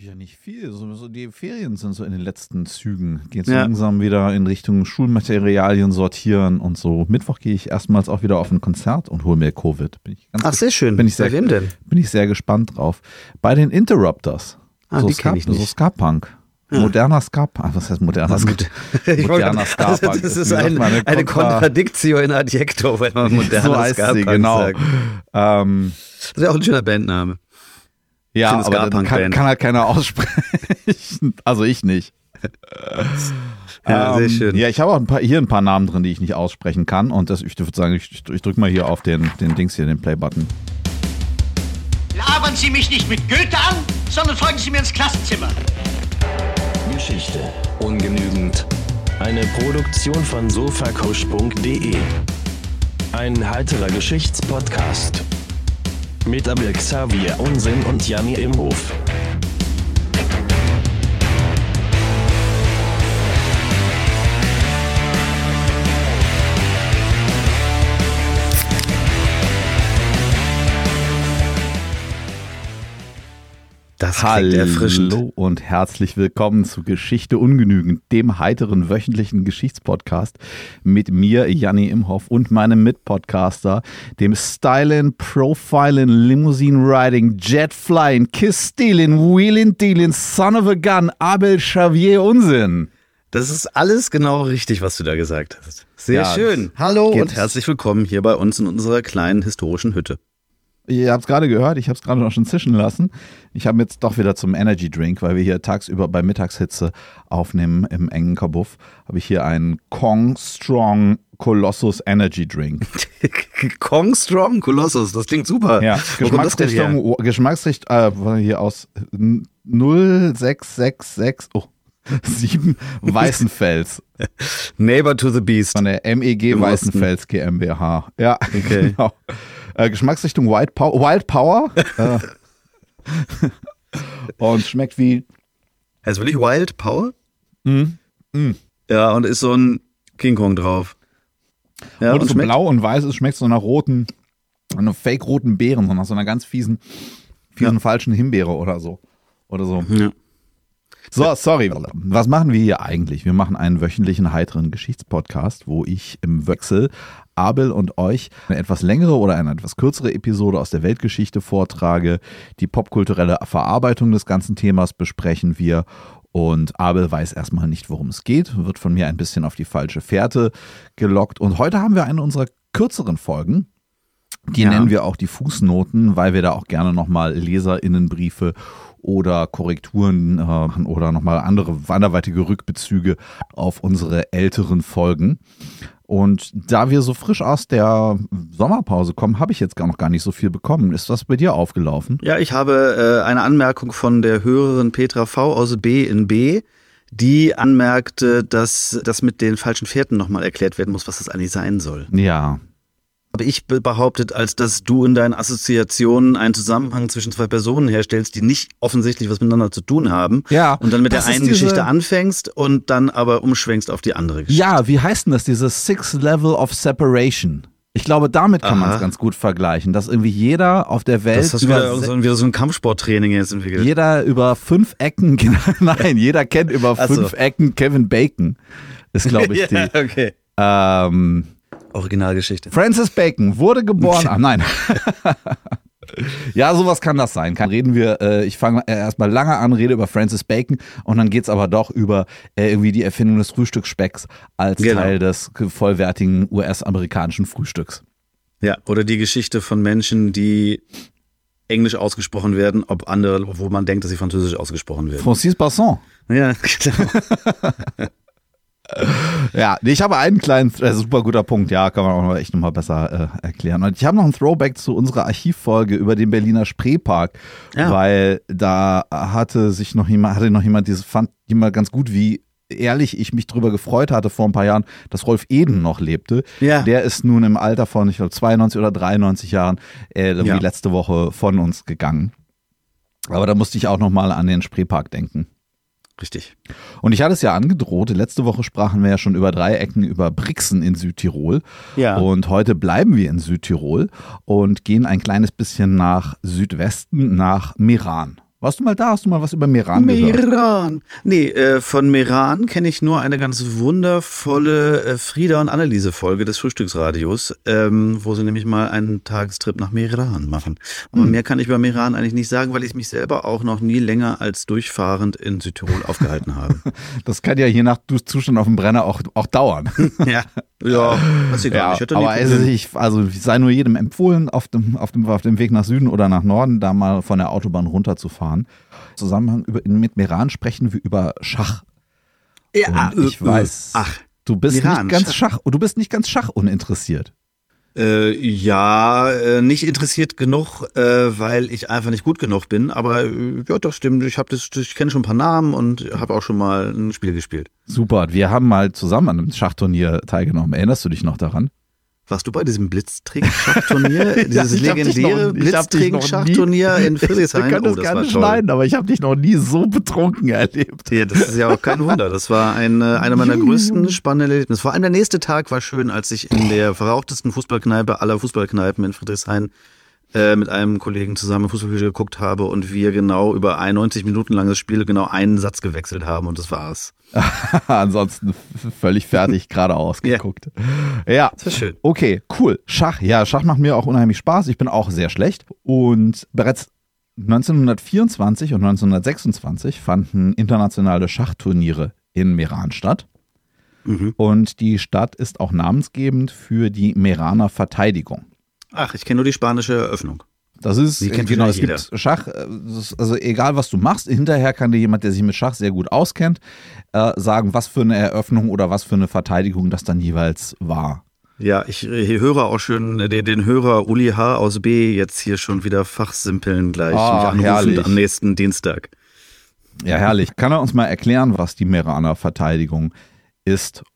Ja, nicht viel. So, so die Ferien sind so in den letzten Zügen. Geht so Ja. langsam wieder in Richtung Schulmaterialien sortieren und so. Mittwoch gehe ich erstmals auch wieder auf ein Konzert und hole mir Covid. Bin ich ganz Ach, sehr schön. Bin ich sehr- Bei wem denn? bin ich sehr gespannt drauf. Bei den Interrupters. Ah, so die kenn ich Ska- nicht. So Ska-Punk. Moderner Ska-Punk. Was heißt moderner Ska? Ich wollte- Moderner Ska-Punk. Also, das ist ein, eine Kontra- Contradictio in Adjecto, wenn man So moderner heißt Ska genau. sagt. Ähm, Das wäre auch ein schöner Bandname. Ja, aber dann kann, kann halt keiner aussprechen. Also ich nicht. Ja, sehr Ähm, schön. Ja, ich habe auch ein paar, hier ein paar Namen drin, die ich nicht aussprechen kann. Und das, ich würde sagen, ich, ich, drücke mal hier auf den, den Dings hier, den Play-Button. Labern Sie mich nicht mit Goethe an, sondern folgen Sie mir ins Klassenzimmer. Geschichte ungenügend. Eine Produktion von sofacoach.de. Ein heiterer Geschichtspodcast. Mit Abel Xavier Unsinn und Janni Imhof. Das klingt erfrischend. Hallo und herzlich willkommen zu Geschichte ungenügend, dem heiteren wöchentlichen Geschichtspodcast mit mir, Janni Imhoff und meinem Mitpodcaster, dem Stylin', Profilin', Limousine Riding, Jet Flying, Kiss Stealing, Wheelin' Dealin', Son of a Gun, Abel Xavier Unsinn. Das ist alles genau richtig, was du da gesagt hast. Sehr Ja, schön. Hallo und herzlich willkommen hier bei uns in unserer kleinen historischen Hütte. Ihr habt es gerade gehört, ich habe es gerade noch schon zischen lassen. Ich habe jetzt doch wieder zum Energy Drink, weil wir hier tagsüber bei Mittagshitze aufnehmen im engen Kabuff, habe ich hier einen Kong Strong Colossus Energy Drink. Kong Strong Colossus, das klingt super. Ja, denn her? Geschmacksrichtung, Geschmacksrichtung, äh, hier aus 0666, oh, 7 Weißenfels Neighbor to the Beast. von der MEG Weißenfels GmbH. Ja, Okay. genau. Äh, Geschmacksrichtung Wild, Pow Wild Power. äh, und schmeckt wie Heißt wirklich Wild Power? Mhm. Ja, und ist so ein King Kong drauf. Ja, und und so schmeckt blau und weiß, es schmeckt so nach roten, einer fake-roten Beeren, so nach so einer ganz fiesen, fiesen falschen Himbeere oder so. Oder so. Ja. So, sorry. Was machen wir hier eigentlich? Wir machen einen wöchentlichen heiteren Geschichtspodcast, wo ich im Wechsel Abel und euch eine etwas längere oder eine etwas kürzere Episode aus der Weltgeschichte vortrage. Die popkulturelle Verarbeitung des ganzen Themas besprechen wir. Und Abel weiß erstmal nicht, worum es geht, wird von mir ein bisschen auf die falsche Fährte gelockt. Und heute haben wir eine unserer kürzeren Folgen. Die Ja. nennen wir auch die Fußnoten, weil wir da auch gerne nochmal Leserinnenbriefe oder Korrekturen äh, oder nochmal andere anderweitige Rückbezüge auf unsere älteren Folgen. Und da wir so frisch aus der Sommerpause kommen, habe ich jetzt gar noch gar nicht so viel bekommen. Ist das bei dir aufgelaufen? Ja, ich habe äh, eine Anmerkung von der Hörerin Petra V aus B in B, die anmerkte, dass das mit den falschen Fährten nochmal erklärt werden muss, was das eigentlich sein soll. Ja. Habe ich be- behauptet, als dass du in deinen Assoziationen einen Zusammenhang zwischen zwei Personen herstellst, die nicht offensichtlich was miteinander zu tun haben. Ja, Und dann mit der einen diese- Geschichte anfängst und dann aber umschwenkst auf die andere Geschichte. Ja, wie heißt denn das? Dieses Six Level of Separation. Ich glaube, damit kann man es ganz gut vergleichen, dass irgendwie jeder auf der Welt Das hast du über wieder, so, wieder so ein Kampfsporttraining jetzt entwickelt. jeder über fünf Ecken, nein, jeder kennt über Ach so. fünf Ecken Kevin Bacon. Ist, glaube ich, ja, die. okay. Ähm, Originalgeschichte. Francis Bacon wurde geboren. Ah, nein. ja, sowas kann das sein. Kann, reden wir, äh, ich fange äh, erstmal lange an, rede über Francis Bacon und dann geht's aber doch über äh, irgendwie die Erfindung des Frühstücksspecks als Genau. Teil des vollwertigen US-amerikanischen Frühstücks. Ja, oder die Geschichte von Menschen, die Englisch ausgesprochen werden, ob andere, wo man denkt, dass sie Französisch ausgesprochen werden. Francis Basson. Ja, genau. Ja, nee, ich habe einen kleinen, äh, super guter Punkt, ja, kann man auch noch echt nochmal besser äh, erklären. Und ich habe noch einen Throwback zu unserer Archivfolge über den Berliner Spreepark, Ja. weil da hatte sich noch jemand, hatte noch jemand, dieses fand jemand ganz gut, wie ehrlich ich mich drüber gefreut hatte vor ein paar Jahren, dass Rolf Eden noch lebte. Ja. Der ist nun im Alter von, ich glaube, 92 oder 93 Jahren, äh, Ja. letzte Woche von uns gegangen. Aber da musste ich auch nochmal an den Spreepark denken. Richtig. Und ich hatte es ja angedroht, letzte Woche sprachen wir ja schon über Dreiecken, über Brixen in Südtirol. Ja. Und heute bleiben wir in Südtirol und gehen ein kleines bisschen nach Südwesten, nach Meran. Warst du mal da? Hast du mal was über Meran gehört? Meran. Nee, äh, von Meran kenne ich nur eine ganz wundervolle äh, Frieda und Anneliese-Folge des Frühstücksradios, ähm, wo sie nämlich mal einen Tagestrip nach Meran machen. Aber Hm. mehr kann ich über Meran eigentlich nicht sagen, weil ich mich selber auch noch nie länger als durchfahrend in Südtirol aufgehalten habe. Das kann ja je nach Zustand auf dem Brenner auch, auch dauern. ja. Ja, weiß ich gar Ja, nicht. Aber also Probleme. ich, also ich sei nur jedem empfohlen, auf dem, auf, dem, auf dem Weg nach Süden oder nach Norden da mal von der Autobahn runterzufahren. Im Zusammenhang über, mit Meran sprechen wir über Schach. ja, Und ich äh, weiß, Ach, du bist Meran, nicht ganz Schach. Schach, du bist nicht ganz Schachuninteressiert. Äh, ja, äh, nicht interessiert genug, äh, weil ich einfach nicht gut genug bin. Aber äh, ja, das stimmt. Ich habe das, ich kenne schon ein paar Namen und habe auch schon mal ein Spiel gespielt. Super, wir haben mal zusammen an einem Schachturnier teilgenommen. Erinnerst du dich noch daran? Warst du bei diesem Blitzträgen-Schachturnier? Dieses ich dich legendäre ich Blitzträgen-Schachturnier in Friedrichshain? können Oh, das das gerne war toll. schneiden, aber ich habe dich noch nie so betrunken erlebt. Ja, das ist ja auch kein Wunder. Das war ein, äh, einer meiner größten spannenden Erlebnisse. Vor allem der nächste Tag war schön, als ich in der verrauchtesten Fußballkneipe aller Fußballkneipen in Friedrichshain äh, mit einem Kollegen zusammen Fußballspiel geguckt habe und wir genau über ein 90 Minuten langes Spiel genau einen Satz gewechselt haben und das war's. Ansonsten völlig fertig geradeaus Ja. geguckt. Ja. Das war schön. Okay, cool. Schach. Ja, Schach macht mir auch unheimlich Spaß. Ich bin auch sehr schlecht. Und bereits 1924 und 1926 fanden internationale Schachturniere in Meran statt. Mhm. Und die Stadt ist auch namensgebend für die Meraner Verteidigung. Ach, ich kenne nur die spanische Eröffnung. Das ist, genau, es wahrscheinlich gibt Schach, äh, also egal was du machst, hinterher kann dir jemand, der sich mit Schach sehr gut auskennt, äh, sagen, was für eine Eröffnung oder was für eine Verteidigung das dann jeweils war. Ja, ich höre auch schön äh, den, den Hörer Uli H. aus B. jetzt hier schon wieder fachsimpeln gleich. Ah, mich am nächsten Dienstag. Ja, herrlich. Kann er uns mal erklären, was die Meraner Verteidigung ist?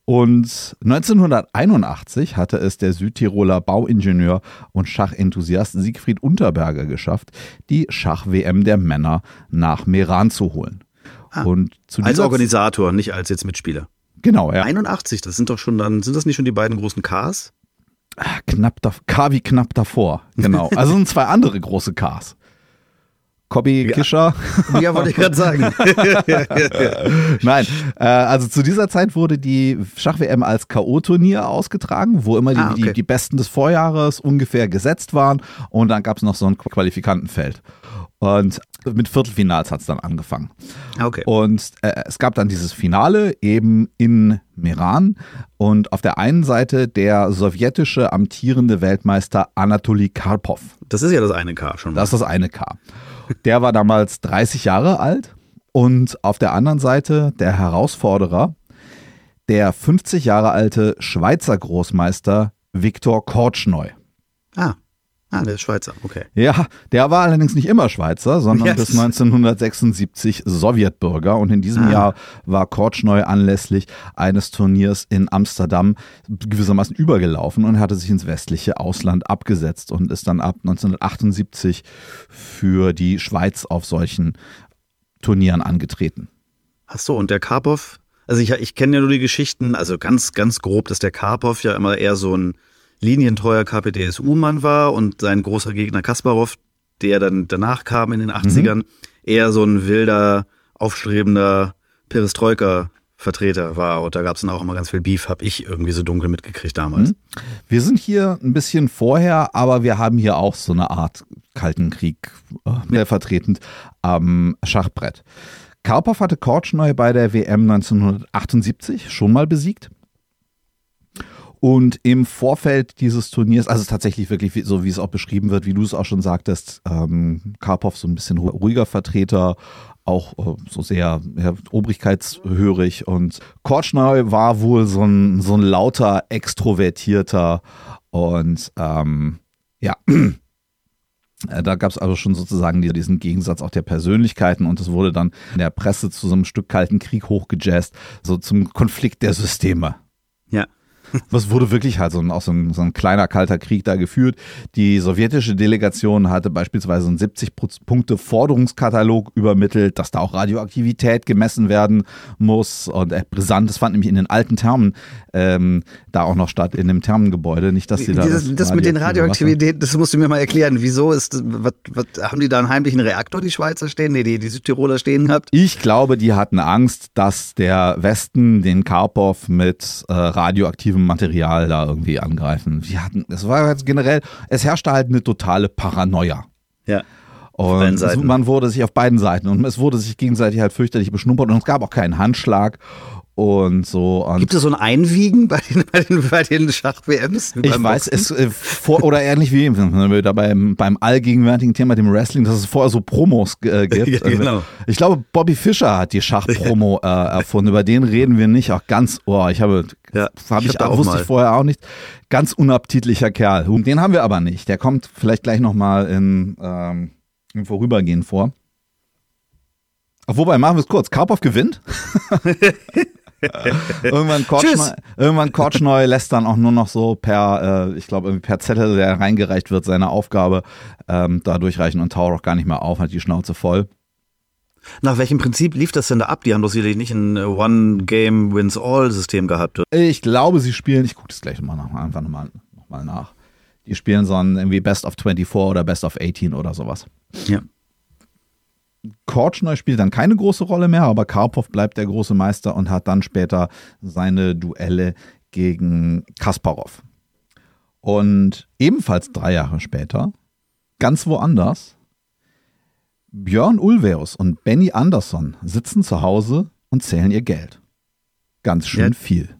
Und 1981 hatte es der Südtiroler Bauingenieur und Schachenthusiast Siegfried Unterberger geschafft, die Schach-WM der Männer nach Meran zu holen. Ah, und Als Organisator, nicht als jetzt Mitspieler. Genau, ja. 81, das sind doch schon dann, sind das nicht schon die beiden großen Ks? Knapp da, K wie knapp davor. Genau. Also sind zwei andere große Ks. Ja. Kischer. Ja, wollte ich gerade sagen. Nein, äh, also zu dieser Zeit wurde die Schach-WM als K.O.-Turnier ausgetragen, wo immer die, Ah, okay. die, die Besten des Vorjahres ungefähr gesetzt waren und dann gab es noch so ein Qualifikantenfeld. Und mit Viertelfinals hat es dann angefangen. Okay. Und äh, es gab dann dieses Finale eben in Meran und auf der einen Seite der sowjetische amtierende Weltmeister Anatoly Karpov. Das ist ja das eine K schon. mal. Das ist das eine K. Der war damals 30 Jahre alt und auf der anderen Seite der Herausforderer, der 50 Jahre alte Schweizer Großmeister Viktor Kortschneu. ah. Ah, der ist Schweizer, okay. Ja, der war allerdings nicht immer Schweizer, sondern Ja, bis das- 1976 Sowjetbürger. Und in diesem Ah. Jahr war Kortschneu anlässlich eines Turniers in Amsterdam gewissermaßen übergelaufen und hatte sich ins westliche Ausland abgesetzt und ist dann ab 1978 für die Schweiz auf solchen Turnieren angetreten. Ach so, und der Karpov, also ich, ich kenne ja nur die Geschichten, also ganz, ganz grob, dass der Karpov ja immer eher so ein linientreuer KPDSU-Mann war und sein großer Gegner Kasparov, der dann danach kam in den 80ern, eher so ein wilder, aufstrebender Perestroika-Vertreter war. Und da gab es dann auch immer ganz viel Beef, habe ich irgendwie so dunkel mitgekriegt damals. Wir sind hier ein bisschen vorher, aber wir haben hier auch so eine Art Kalten Krieg äh, vertretend am Schachbrett. Karpov hatte Kortschneu bei der WM 1978 schon mal besiegt. Und im Vorfeld dieses Turniers, also tatsächlich wirklich so, wie es auch beschrieben wird, wie du es auch schon sagtest, ähm, Karpov so ein bisschen ru- ruhiger Vertreter, auch äh, so sehr ja, obrigkeitshörig. Und Kortschneu war wohl so ein, so ein lauter, extrovertierter und ähm, ja, äh, da gab es also schon sozusagen die- diesen Gegensatz auch der Persönlichkeiten und es wurde dann in der Presse zu so einem Stück Kalten Krieg hochgejazzt, so zum Konflikt der Systeme. Ja. Das wurde wirklich halt so ein, auch so ein, so ein kleiner kalter Krieg da geführt. Die sowjetische Delegation hatte beispielsweise einen 70-Punkte-Forderungskatalog übermittelt, dass da auch Radioaktivität gemessen werden muss. Und äh, brisant, das fand nämlich in den alten Thermen ähm, da auch noch statt, in dem Thermengebäude. Nicht, dass die da. Das, das mit den Radioaktivitäten, das musst du mir mal erklären. Wieso ist, was, was, haben die da einen heimlichen Reaktor, die Schweizer stehen? Nee, die, die Südtiroler stehen gehabt? Ich glaube, die hatten Angst, dass der Westen den Karpov mit äh, radioaktivem Material da irgendwie angreifen. Wir hatten, es war halt generell, es herrschte halt eine totale Paranoia. Ja. Und man wurde sich auf beiden Seiten und es wurde sich gegenseitig halt fürchterlich beschnuppert und es gab auch keinen Handschlag und so. Und Gibt es so ein Einwiegen bei den, bei den, bei den Schach-WMs? Ich weiß, es äh, vor oder ähnlich wie da beim, beim allgegenwärtigen Thema dem Wrestling, dass es vorher so Promos äh, gibt. ja, genau. Also, ich glaube, Bobby Fischer hat die Schachpromo äh, erfunden. Über den reden wir nicht. Auch ganz, oh, ich habe, ja, hab ich, ich hab wusste mal. ich vorher auch nicht. Ganz unappetitlicher Kerl. Und den haben wir aber nicht. Der kommt vielleicht gleich nochmal in, ähm, im Vorübergehen vor. Wobei, machen wir es kurz. Karpov gewinnt. irgendwann Kortschneu, irgendwann Kortschneu lässt dann auch nur noch so per, äh, ich glaube, per Zettel, der reingereicht wird, seine Aufgabe ähm, da durchreichen und taucht auch gar nicht mehr auf, hat die Schnauze voll. Nach welchem Prinzip lief das denn da ab? Die haben doch sicherlich nicht ein One-Game-Wins-All-System gehabt. Oder? Ich glaube, sie spielen, ich gucke das gleich nochmal nach, einfach nochmal noch mal nach. Die spielen so ein irgendwie Best of 24 oder Best of 18 oder sowas. Ja. Kortschneu spielt dann keine große Rolle mehr, aber Karpov bleibt der große Meister und hat dann später seine Duelle gegen Kasparov. Und ebenfalls drei Jahre später, ganz woanders, Björn Ulvaeus und Benny Andersson sitzen zu Hause und zählen ihr Geld. Ganz schön Ja. viel.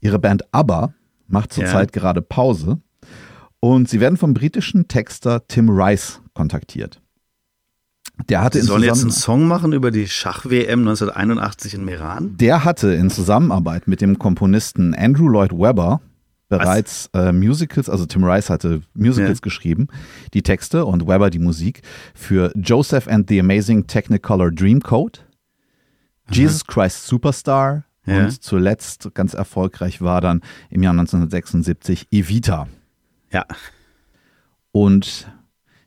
Ihre Band ABBA macht zurzeit gerade Pause und sie werden vom britischen Texter Tim Rice kontaktiert. Der hatte in sollen jetzt einen Song machen über die Schach-WM 1981 in Meran? der hatte in Zusammenarbeit mit dem Komponisten Andrew Lloyd Webber bereits äh, Musicals, also Tim Rice hatte Musicals Ja. geschrieben, die Texte und Webber die Musik für Joseph and the Amazing Technicolor Dreamcoat, Jesus Christ Superstar Ja. und zuletzt ganz erfolgreich war dann im Jahr 1976 Evita. Ja. Und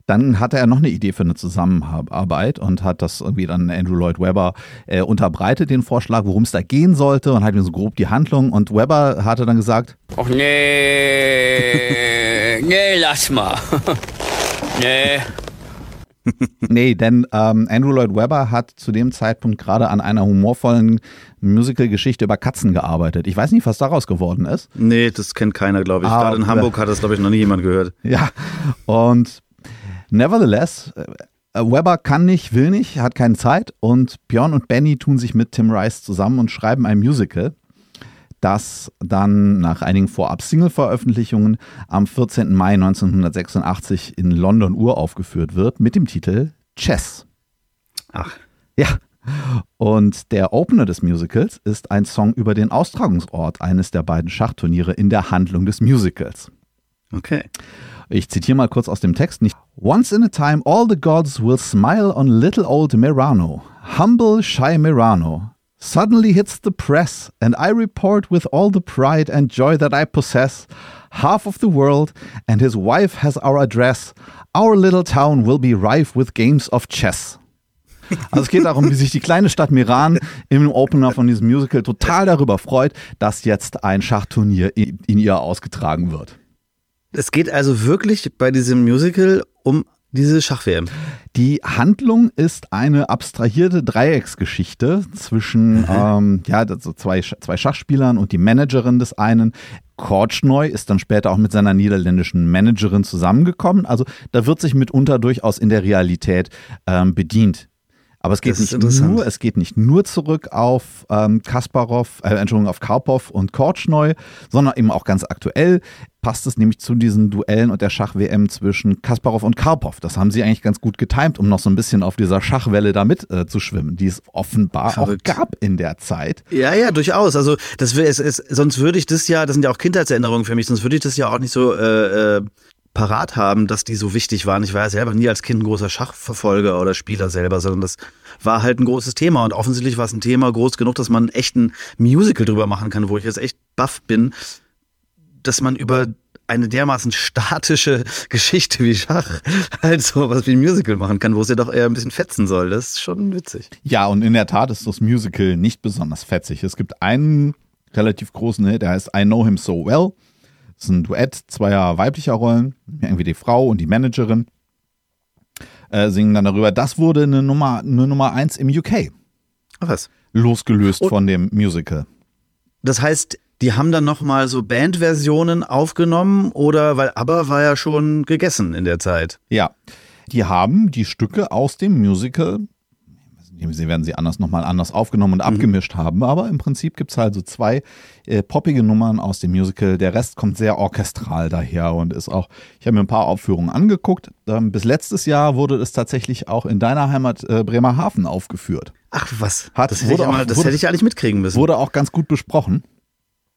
dann hatte er noch eine Idee für eine Zusammenarbeit und hat das irgendwie dann Andrew Lloyd Webber äh, unterbreitet, den Vorschlag, worum es da gehen sollte und hat mir so grob die Handlung. Und Webber hatte dann gesagt, Och nee, nee, lass mal. nee. nee, denn ähm, Andrew Lloyd Webber hat zu dem Zeitpunkt gerade an einer humorvollen Musical-Geschichte über Katzen gearbeitet. Ich weiß nicht, was daraus geworden ist. Nee, das kennt keiner, glaube ich. Ah, Gerade in. Hamburg hat das, glaube ich, noch nie jemand gehört. Ja, und nevertheless, äh, Webber kann nicht, will nicht, hat keine Zeit und Björn und Benny tun sich mit Tim Rice zusammen und schreiben ein Musical, das dann nach einigen Vorab-Single-Veröffentlichungen am 14. Mai 1986 in London uraufgeführt wird mit dem Titel Chess. Ach, Ja. Und der Opener des Musicals ist ein Song über den Austragungsort eines der beiden Schachturniere in der Handlung des Musicals. Okay. Ich zitiere mal kurz aus dem Text. Nicht Once in a time all the gods will smile on little old Mirano. Humble, shy Mirano. Suddenly hits the press, and I report with all the pride and joy that I possess. Half of the world, and his wife has our address. Our little town will be rife with games of chess. Also es geht darum, wie sich die kleine Stadt Miran im Opener von diesem Musical total darüber freut, dass jetzt ein Schachturnier in ihr ausgetragen wird. Es geht also wirklich bei diesem Musical um diese Schach-WM. Die Handlung ist eine abstrahierte Dreiecksgeschichte zwischen ähm, ja, also zwei, zwei Schachspielern und die Managerin des einen. Kortschneu ist dann später auch mit seiner niederländischen Managerin zusammengekommen. Also da wird sich mitunter durchaus in der Realität ähm, bedient. Aber es geht nicht nur, es geht nicht nur zurück auf ähm, Kasparov, äh, Entschuldigung, auf Karpov und Kortschneu, sondern eben auch ganz aktuell passt es nämlich zu diesen Duellen und der Schach-WM zwischen Kasparov und Karpov. Das haben sie eigentlich ganz gut getimt, um noch so ein bisschen auf dieser Schachwelle da mit äh, zu schwimmen, die es offenbar Verrückt. auch gab in der Zeit. Ja, ja, durchaus. Also das es, es, sonst würde ich das ja, das sind ja auch Kindheitserinnerungen für mich, sonst würde ich das ja auch nicht so äh, äh, parat haben, dass die so wichtig waren. Ich war ja selber nie als Kind ein großer Schachverfolger oder Spieler selber, sondern das war halt ein großes Thema und offensichtlich war es ein Thema groß genug, dass man echt ein Musical drüber machen kann, wo ich jetzt echt baff bin, dass man über eine dermaßen statische Geschichte wie Schach halt so was wie ein Musical machen kann, wo es ja doch eher ein bisschen fetzen soll. Das ist schon witzig. Ja, und in der Tat ist das Musical nicht besonders fetzig. Es gibt einen relativ großen Hit, der heißt I Know Him So Well. Das ist ein Duett zweier weiblicher Rollen, irgendwie die Frau und die Managerin. Äh, singen dann darüber. Das wurde eine Nummer, eine Nummer eins im UK. Ach was. Losgelöst Und- von dem Musical. Das heißt, die haben dann nochmal so Bandversionen aufgenommen oder, weil ABBA war ja schon gegessen in der Zeit. Ja, die haben die Stücke aus dem Musical, sie werden sie anders nochmal anders aufgenommen und abgemischt haben, aber im Prinzip gibt es halt so zwei äh, poppige Nummern aus dem Musical. Der Rest kommt sehr orchestral daher und ist auch, ich habe mir ein paar Aufführungen angeguckt. Ähm, bis letztes Jahr wurde es tatsächlich auch in deiner Heimat äh, Bremerhaven aufgeführt. Ach was, Hat- das, hätte ich, wurde mal, auch- das wurde- hätte ich eigentlich mitkriegen müssen. Wurde auch ganz gut besprochen.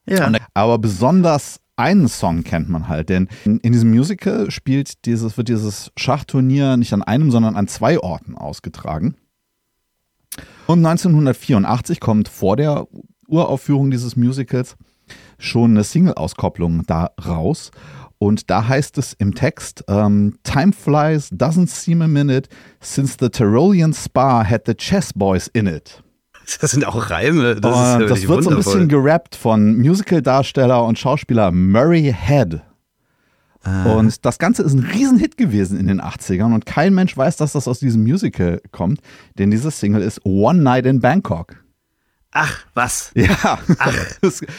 ja. Und- Aber besonders einen Song kennt man halt, denn in, in diesem Musical spielt dieses, wird dieses Schachturnier nicht an einem, sondern an zwei Orten ausgetragen. Und 1984 kommt vor der Uraufführung dieses Musicals schon eine Single-Auskopplung da raus. Und da heißt es im Text, ähm, Time flies, doesn't seem a minute, since the Tyrolean Spa had the chess boys in it. Das sind auch Reime. Das, ja Und das wird so ein wundervoll. bisschen gerappt von Musical-Darsteller und Schauspieler Murray Head. Ah. Und das Ganze ist ein Riesenhit gewesen in den 80ern und kein Mensch weiß, dass das aus diesem Musical kommt, denn diese Single ist One Night in Bangkok. Ach, was? Ja, Ach,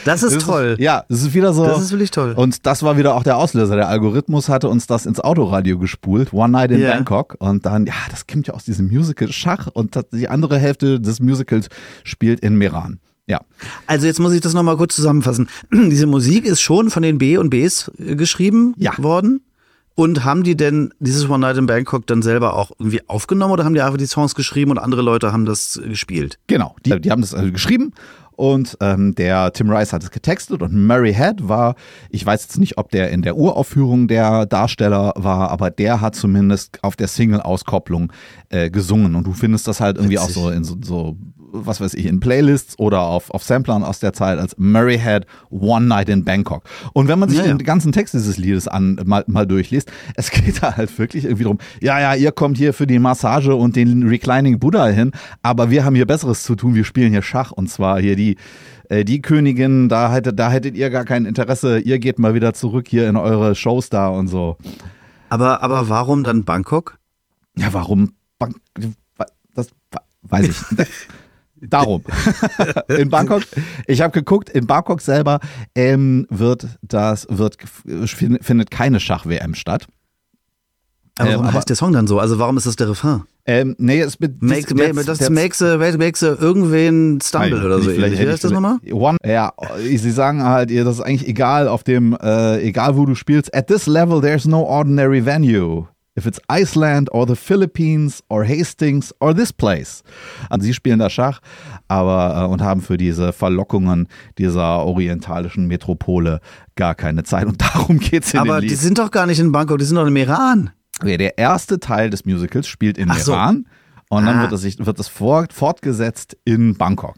das ist toll. ja, das ist wieder so. Das ist wirklich toll. Und das war wieder auch der Auslöser. Der Algorithmus hatte uns das ins Autoradio gespult, One Night in Ja. Bangkok. Und dann, ja, das kommt ja aus diesem Musical Schach und die andere Hälfte des Musicals spielt in Meran. Ja. Also jetzt muss ich das nochmal kurz zusammenfassen. Diese Musik ist schon von den B und Bs äh, geschrieben Ja. worden. Und haben die denn dieses One Night in Bangkok dann selber auch irgendwie aufgenommen oder haben die einfach die Songs geschrieben und andere Leute haben das äh, gespielt? Genau, die, die haben das also geschrieben und ähm, der Tim Rice hat es getextet und Murray Head war, ich weiß jetzt nicht, ob der in der Uraufführung der Darsteller war, aber der hat zumindest auf der Single-Auskopplung äh, gesungen und du findest das halt irgendwie Witzig. auch so in so, so, was weiß ich, in Playlists oder auf, auf Samplern aus der Zeit als Murray Head One Night in Bangkok. Und wenn man sich Ja, ja. den ganzen Text dieses Liedes an, mal, mal durchliest, es geht da halt wirklich irgendwie drum, ja, ja, ihr kommt hier für die Massage und den Reclining Buddha hin, aber wir haben hier Besseres zu tun, wir spielen hier Schach und zwar hier die, äh, die Königin, da hättet, da hättet ihr gar kein Interesse, ihr geht mal wieder zurück hier in eure Shows da und so. Aber, aber warum dann Bangkok? Ja, warum? Bang- Das weiß ich. Darum. in Bangkok, ich habe geguckt, in Bangkok selber ähm, wird das, wird, findet keine Schach-WM statt. Aber Ähm, warum aber- heißt der Song dann so? Also warum ist das der Refrain? Ähm, nee, es mit Make, das- make, das das- makes, a, makes a irgendwen stumble Nein, oder so vielleicht. Wie heißt ich das nochmal? One, ja, sie sagen halt, ihr, das ist eigentlich egal auf dem, äh, egal wo du spielst. At this level, there's no ordinary venue. If it's Iceland or the Philippines or Hastings or this place. Also sie spielen da Schach, aber äh, und haben für diese Verlockungen dieser orientalischen Metropole gar keine Zeit. Und darum geht's in Aber die Lied. sind doch gar nicht in Bangkok, die sind doch im Iran. Ja, Der erste Teil des Musicals spielt in Ach so. Iran und dann Ah. wird es, sich, wird es fort, fortgesetzt in Bangkok.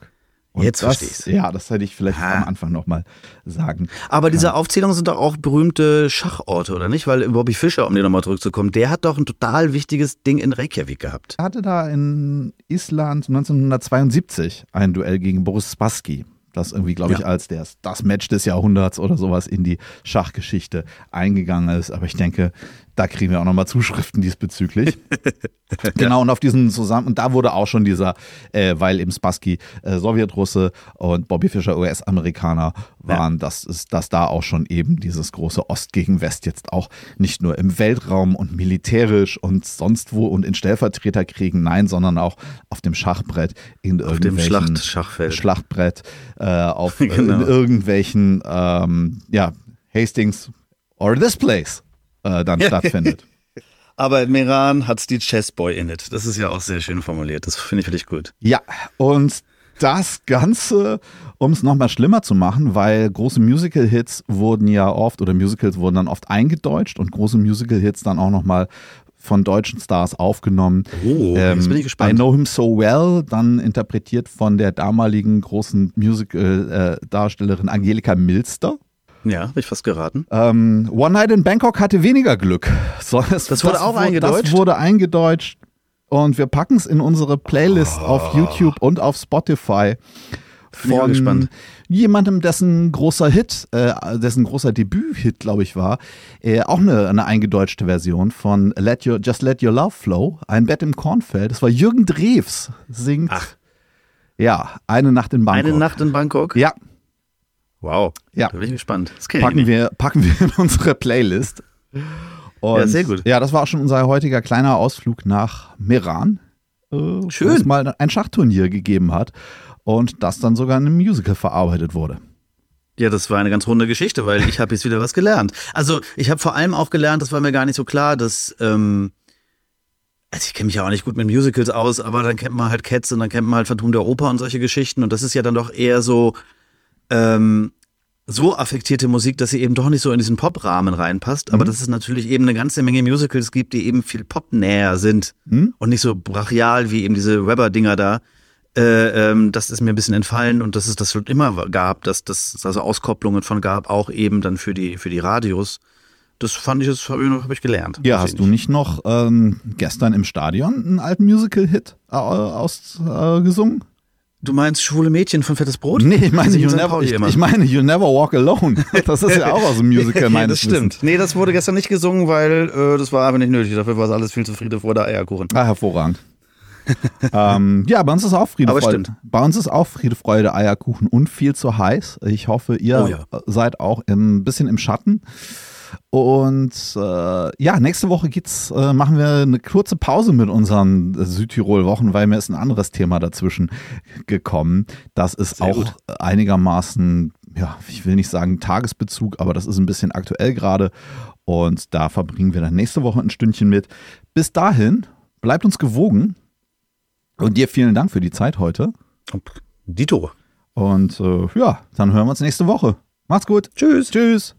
Und Jetzt das, versteh ich's. Ja, das hätte ich vielleicht Ah. am Anfang nochmal sagen. Aber diese Aufzählungen sind doch auch berühmte Schachorte, oder nicht? Weil Bobby Fischer, um den nochmal zurückzukommen, der hat doch ein total wichtiges Ding in Reykjavik gehabt. Er hatte da in Island 1972 ein Duell gegen Boris Spassky. Das irgendwie, glaube ich, Ja. als das, das Match des Jahrhunderts oder sowas in die Schachgeschichte eingegangen ist. Aber ich denke, da kriegen wir auch nochmal Zuschriften diesbezüglich. genau, und auf diesen zusammen, und da wurde auch schon dieser, äh, weil eben Spassky äh, Sowjetrusse und Bobby Fischer US-Amerikaner waren, dass, es, dass da auch schon eben dieses große Ost gegen West jetzt auch nicht nur im Weltraum und militärisch und sonst wo und in Stellvertreterkriegen, nein, sondern auch auf dem Schachbrett in Auf dem irgendwelchen Schlachtschachfeld. Schlachtbrett, äh, auf Genau. in irgendwelchen, ähm, ja, Hastings or this place äh, dann stattfindet. Aber in Meran hat's die Chessboy in it. Das ist ja auch sehr schön formuliert. Das finde ich wirklich gut. Ja, und das Ganze, um es nochmal schlimmer zu machen, weil große Musical-Hits wurden ja oft, oder Musicals wurden dann oft eingedeutscht und große Musical-Hits dann auch nochmal von deutschen Stars aufgenommen. Oh, jetzt bin ich gespannt. I Know Him So Well, dann interpretiert von der damaligen großen Musical-Darstellerin Angelika Milster. Ja, habe ich fast geraten. Ähm, One Night in Bangkok hatte weniger Glück. So, das, Das wurde auch wu- eingedeutscht? Das wurde eingedeutscht und wir packen es in unsere Playlist Oh. auf YouTube und auf Spotify von jemandem, dessen großer Hit, äh, dessen großer Debüt-Hit, glaube ich, war, äh, auch eine, eine eingedeutschte Version von Let Your, Just Let Your Love Flow, ein Bett im Kornfeld. Das war Jürgen Drews, singt. Ach. Ja, eine Nacht in Bangkok. Eine Nacht in Bangkok? Ja, Wow. Ja. Da bin ich gespannt. Packen wir, packen wir in unsere Playlist. Und, Ja, sehr gut. Ja, das war auch schon unser heutiger kleiner Ausflug nach Meran. Äh, Wo Schön. es mal ein Schachturnier gegeben hat und das dann sogar in einem Musical verarbeitet wurde. Ja, das war eine ganz runde Geschichte, weil ich habe jetzt wieder was gelernt. Also ich habe vor allem auch gelernt, das war mir gar nicht so klar, dass ähm, also ich kenne mich ja auch nicht gut mit Musicals aus, aber dann kennt man halt Cats und dann kennt man halt Phantom der Oper und solche Geschichten und das ist ja dann doch eher so ähm, so affektierte Musik, dass sie eben doch nicht so in diesen Pop-Rahmen reinpasst. Aber dass es natürlich eben eine ganze Menge Musicals gibt, die eben viel popnäher sind und nicht so brachial wie eben diese Webber-Dinger da. Äh, ähm, das ist mir ein bisschen entfallen und dass es das schon immer gab, dass das also Auskopplungen von gab, auch eben dann für die für die Radios. Das fand ich, das habe ich, hab ich gelernt. Ja, hast du nicht noch ähm, gestern im Stadion einen alten Musical-Hit äh, ausgesungen? Äh? Du meinst schwule Mädchen von Fettes Brot? nee, ich meine, you never, ich, ich meine You Never Walk Alone. Das ist ja auch aus dem Musical meines das stimmt. Wissens. Nee, das wurde gestern nicht gesungen, weil äh, das war einfach nicht nötig. Dafür war es alles viel zu Friede vor der Eierkuchen. Ah, hervorragend. ähm, ja, bei uns ist auch Friede, Aber Freude. stimmt. Bei uns ist auch Friede, Freude, Eierkuchen und viel zu heiß. Ich hoffe, ihr Oh ja. seid auch ein bisschen im Schatten. Und äh, ja, nächste Woche geht's, äh, machen wir eine kurze Pause mit unseren Südtirol-Wochen, weil mir ist ein anderes Thema dazwischen gekommen. Das ist Sehr auch gut. einigermaßen, ja, ich will nicht sagen Tagesbezug, aber das ist ein bisschen aktuell gerade. Und da verbringen wir dann nächste Woche ein Stündchen mit. Bis dahin, bleibt uns gewogen. Und dir vielen Dank für die Zeit heute. Dito. Und äh, ja, dann hören wir uns nächste Woche. Macht's gut. Tschüss. Tschüss.